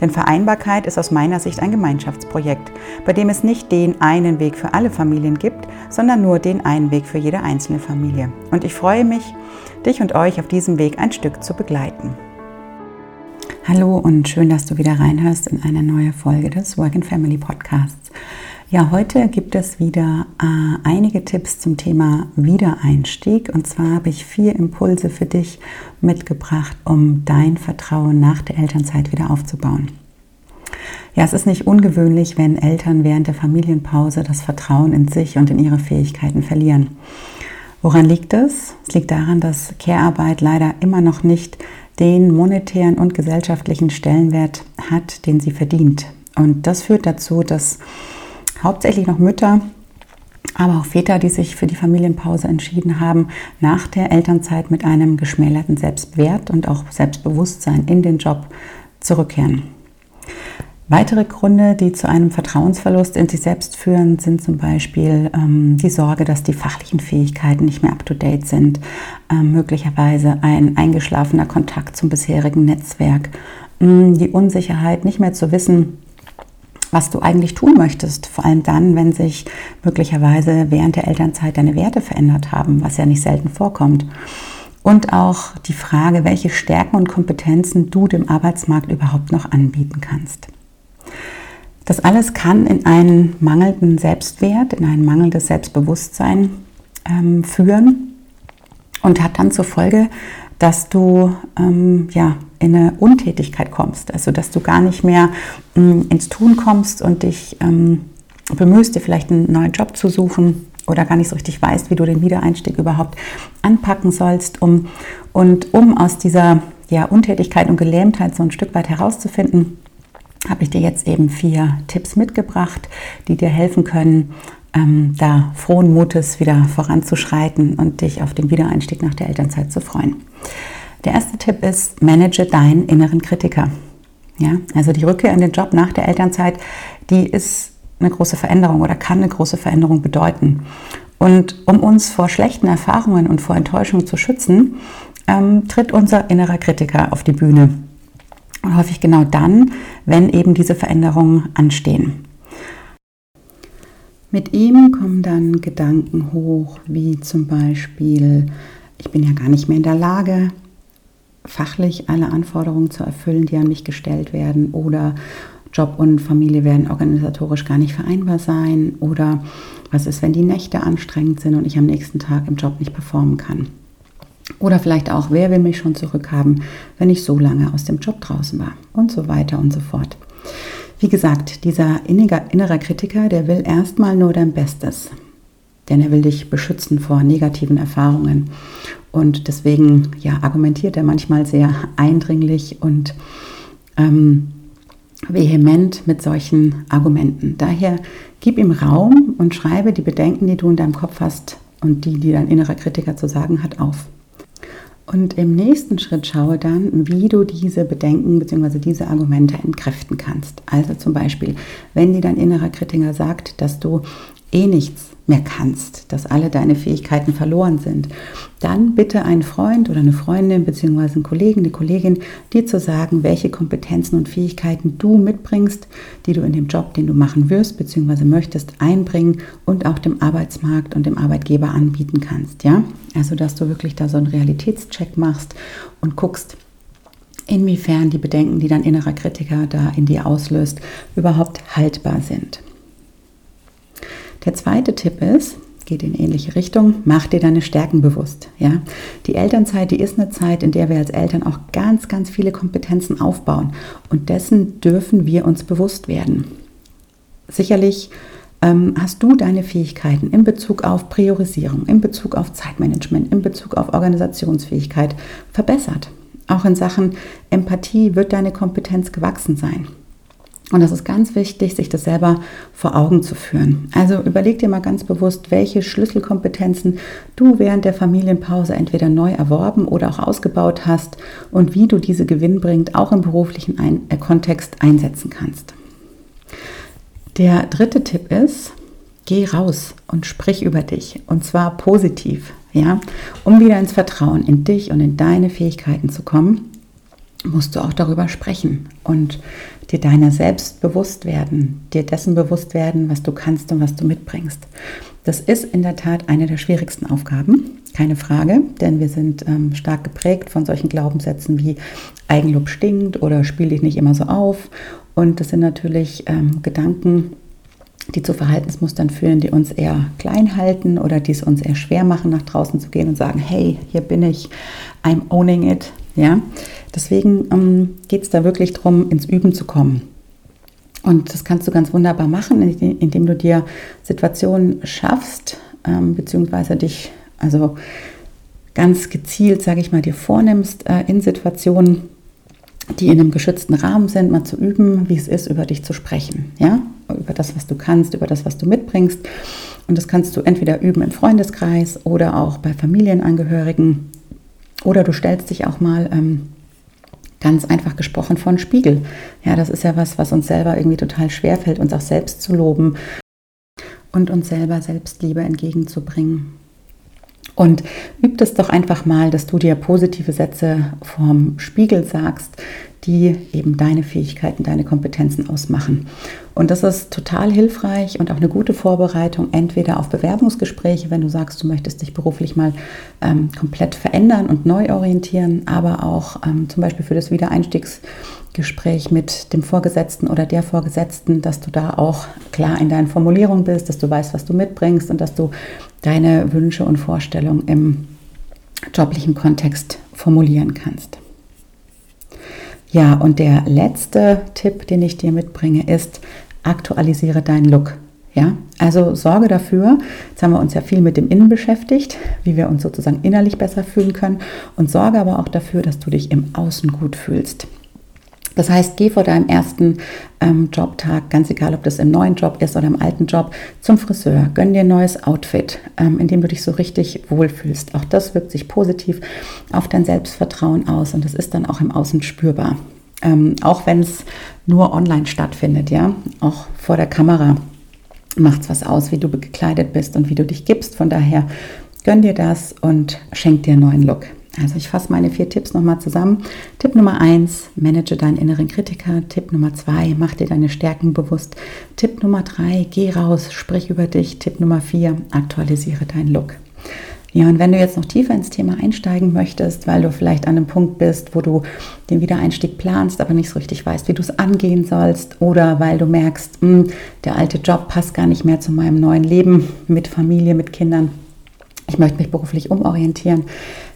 Denn Vereinbarkeit ist aus meiner Sicht ein Gemeinschaftsprojekt, bei dem es nicht den einen Weg für alle Familien gibt, sondern nur den einen Weg für jede einzelne Familie. Und ich freue mich, dich und euch auf diesem Weg ein Stück zu begleiten. Hallo und schön, dass du wieder reinhörst in eine neue Folge des Work and Family Podcasts. Ja, heute gibt es wieder äh, einige Tipps zum Thema Wiedereinstieg. Und zwar habe ich vier Impulse für dich mitgebracht, um dein Vertrauen nach der Elternzeit wieder aufzubauen. Ja, es ist nicht ungewöhnlich, wenn Eltern während der Familienpause das Vertrauen in sich und in ihre Fähigkeiten verlieren. Woran liegt es? Es liegt daran, dass Care-Arbeit leider immer noch nicht den monetären und gesellschaftlichen Stellenwert hat, den sie verdient. Und das führt dazu, dass hauptsächlich noch Mütter, aber auch Väter, die sich für die Familienpause entschieden haben, nach der Elternzeit mit einem geschmälerten Selbstwert und auch Selbstbewusstsein in den Job zurückkehren. Weitere Gründe, die zu einem Vertrauensverlust in sich selbst führen, sind zum Beispiel ähm, die Sorge, dass die fachlichen Fähigkeiten nicht mehr up-to-date sind, ähm, möglicherweise ein eingeschlafener Kontakt zum bisherigen Netzwerk, ähm, die Unsicherheit, nicht mehr zu wissen, was du eigentlich tun möchtest. Vor allem dann, wenn sich möglicherweise während der Elternzeit deine Werte verändert haben, was ja nicht selten vorkommt. Und auch die Frage, welche Stärken und Kompetenzen du dem Arbeitsmarkt überhaupt noch anbieten kannst. Das alles kann in einen mangelnden Selbstwert, in ein mangelndes Selbstbewusstsein ähm, führen und hat dann zur Folge, dass du ähm, ja, in eine Untätigkeit kommst, also dass du gar nicht mehr ähm, ins Tun kommst und dich ähm, bemühst, dir vielleicht einen neuen Job zu suchen oder gar nicht so richtig weißt, wie du den Wiedereinstieg überhaupt anpacken sollst, um, und um aus dieser ja, Untätigkeit und Gelähmtheit so ein Stück weit herauszufinden, habe ich dir jetzt eben vier Tipps mitgebracht, die dir helfen können, ähm, da frohen Mutes wieder voranzuschreiten und dich auf den Wiedereinstieg nach der Elternzeit zu freuen. Der erste Tipp ist, manage deinen inneren Kritiker. Ja, also die Rückkehr in den Job nach der Elternzeit, die ist eine große Veränderung oder kann eine große Veränderung bedeuten. Und um uns vor schlechten Erfahrungen und vor Enttäuschung zu schützen, ähm, tritt unser innerer Kritiker auf die Bühne. Und häufig genau dann, wenn eben diese Veränderungen anstehen. Mit ihm kommen dann Gedanken hoch, wie zum Beispiel, ich bin ja gar nicht mehr in der Lage, fachlich alle Anforderungen zu erfüllen, die an mich gestellt werden, oder Job und Familie werden organisatorisch gar nicht vereinbar sein, oder was ist, wenn die Nächte anstrengend sind und ich am nächsten Tag im Job nicht performen kann. Oder vielleicht auch, wer will mich schon zurückhaben, wenn ich so lange aus dem Job draußen war und so weiter und so fort. Wie gesagt, dieser innere Kritiker, der will erstmal nur dein Bestes. Denn er will dich beschützen vor negativen Erfahrungen. Und deswegen ja, argumentiert er manchmal sehr eindringlich und ähm, vehement mit solchen Argumenten. Daher gib ihm Raum und schreibe die Bedenken, die du in deinem Kopf hast und die, die dein innerer Kritiker zu sagen hat, auf. Und im nächsten Schritt schaue dann, wie du diese Bedenken bzw. diese Argumente entkräften kannst. Also zum Beispiel, wenn dir dein innerer Kritiker sagt, dass du eh nichts mehr kannst, dass alle deine Fähigkeiten verloren sind, dann bitte einen Freund oder eine Freundin bzw. einen Kollegen, eine Kollegin, dir zu sagen, welche Kompetenzen und Fähigkeiten du mitbringst, die du in dem Job, den du machen wirst bzw. möchtest, einbringen und auch dem Arbeitsmarkt und dem Arbeitgeber anbieten kannst. Ja? Also, dass du wirklich da so einen Realitätscheck machst und guckst, inwiefern die Bedenken, die dein innerer Kritiker da in dir auslöst, überhaupt haltbar sind. Der zweite Tipp ist, geht in ähnliche Richtung, mach dir deine Stärken bewusst. Ja? Die Elternzeit, die ist eine Zeit, in der wir als Eltern auch ganz, ganz viele Kompetenzen aufbauen. Und dessen dürfen wir uns bewusst werden. Sicherlich ähm, hast du deine Fähigkeiten in Bezug auf Priorisierung, in Bezug auf Zeitmanagement, in Bezug auf Organisationsfähigkeit verbessert. Auch in Sachen Empathie wird deine Kompetenz gewachsen sein. Und das ist ganz wichtig, sich das selber vor Augen zu führen. Also überleg dir mal ganz bewusst, welche Schlüsselkompetenzen du während der Familienpause entweder neu erworben oder auch ausgebaut hast und wie du diese gewinnbringend auch im beruflichen ein äh, Kontext einsetzen kannst. Der dritte Tipp ist, geh raus und sprich über dich und zwar positiv, ja, um wieder ins Vertrauen in dich und in deine Fähigkeiten zu kommen musst du auch darüber sprechen und dir deiner selbst bewusst werden, dir dessen bewusst werden, was du kannst und was du mitbringst. Das ist in der Tat eine der schwierigsten Aufgaben, keine Frage, denn wir sind ähm, stark geprägt von solchen Glaubenssätzen wie Eigenlob stinkt oder spiel dich nicht immer so auf. Und das sind natürlich ähm, Gedanken, die zu Verhaltensmustern führen, die uns eher klein halten oder die es uns eher schwer machen, nach draußen zu gehen und sagen, hey, hier bin ich, I'm owning it. Ja, deswegen ähm, geht es da wirklich darum, ins Üben zu kommen. Und das kannst du ganz wunderbar machen, indem du dir Situationen schaffst, ähm, beziehungsweise dich also ganz gezielt, sage ich mal, dir vornimmst äh, in Situationen, die in einem geschützten Rahmen sind, mal zu üben, wie es ist, über dich zu sprechen. Ja? Über das, was du kannst, über das, was du mitbringst. Und das kannst du entweder üben im Freundeskreis oder auch bei Familienangehörigen oder du stellst dich auch mal ähm, ganz einfach gesprochen vor einen Spiegel. Ja, das ist ja was, was uns selber irgendwie total schwer fällt, uns auch selbst zu loben und uns selber Selbstliebe entgegenzubringen. Und üb es doch einfach mal, dass du dir positive Sätze vorm Spiegel sagst, die eben deine Fähigkeiten, deine Kompetenzen ausmachen. Und das ist total hilfreich und auch eine gute Vorbereitung, entweder auf Bewerbungsgespräche, wenn du sagst, du möchtest dich beruflich mal ähm, komplett verändern und neu orientieren, aber auch ähm, zum Beispiel für das Wiedereinstiegsgespräch mit dem Vorgesetzten oder der Vorgesetzten, dass du da auch klar in deinen Formulierungen bist, dass du weißt, was du mitbringst und dass du deine Wünsche und Vorstellungen im joblichen Kontext formulieren kannst. Ja, und der letzte Tipp, den ich dir mitbringe, ist, aktualisiere deinen Look. Ja, also sorge dafür, jetzt haben wir uns ja viel mit dem Innen beschäftigt, wie wir uns sozusagen innerlich besser fühlen können und sorge aber auch dafür, dass du dich im Außen gut fühlst. Das heißt, geh vor deinem ersten ähm, Jobtag, ganz egal, ob das im neuen Job ist oder im alten Job, zum Friseur. Gönn dir ein neues Outfit, ähm, in dem du dich so richtig wohlfühlst. Auch das wirkt sich positiv auf dein Selbstvertrauen aus und das ist dann auch im Außen spürbar. Ähm, auch wenn es nur online stattfindet, ja, auch vor der Kamera macht es was aus, wie du gekleidet bist und wie du dich gibst. Von daher gönn dir das und schenk dir einen neuen Look. Also ich fasse meine vier Tipps nochmal zusammen. Tipp Nummer eins, manage deinen inneren Kritiker. Tipp Nummer zwei, mach dir deine Stärken bewusst. Tipp Nummer drei, geh raus, sprich über dich. Tipp Nummer vier, aktualisiere deinen Look. Ja, und wenn du jetzt noch tiefer ins Thema einsteigen möchtest, weil du vielleicht an einem Punkt bist, wo du den Wiedereinstieg planst, aber nicht so richtig weißt, wie du es angehen sollst, oder weil du merkst, mh, hm, der alte Job passt gar nicht mehr zu meinem neuen Leben mit Familie, mit Kindern, ich möchte mich beruflich umorientieren,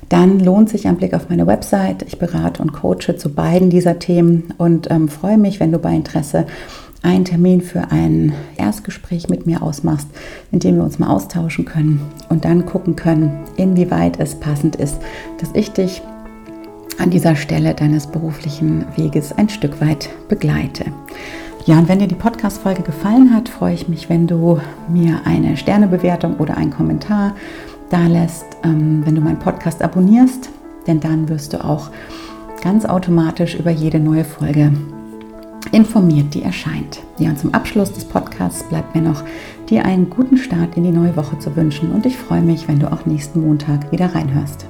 dann lohnt sich ein Blick auf meine Website. Ich berate und coache zu beiden dieser Themen und ähm, freue mich, wenn du bei Interesse einen Termin für ein Erstgespräch mit mir ausmachst, in dem wir uns mal austauschen können und dann gucken können, inwieweit es passend ist, dass ich dich an dieser Stelle deines beruflichen Weges ein Stück weit begleite. Ja, und wenn dir die Podcast-Folge gefallen hat, freue ich mich, wenn du mir eine Sternebewertung oder einen Kommentar da lässt, ähm, wenn du meinen Podcast abonnierst, denn dann wirst du auch ganz automatisch über jede neue Folge informiert, die erscheint. Ja, und zum Abschluss des Podcasts bleibt mir noch, dir einen guten Start in die neue Woche zu wünschen und ich freue mich, wenn du auch nächsten Montag wieder reinhörst.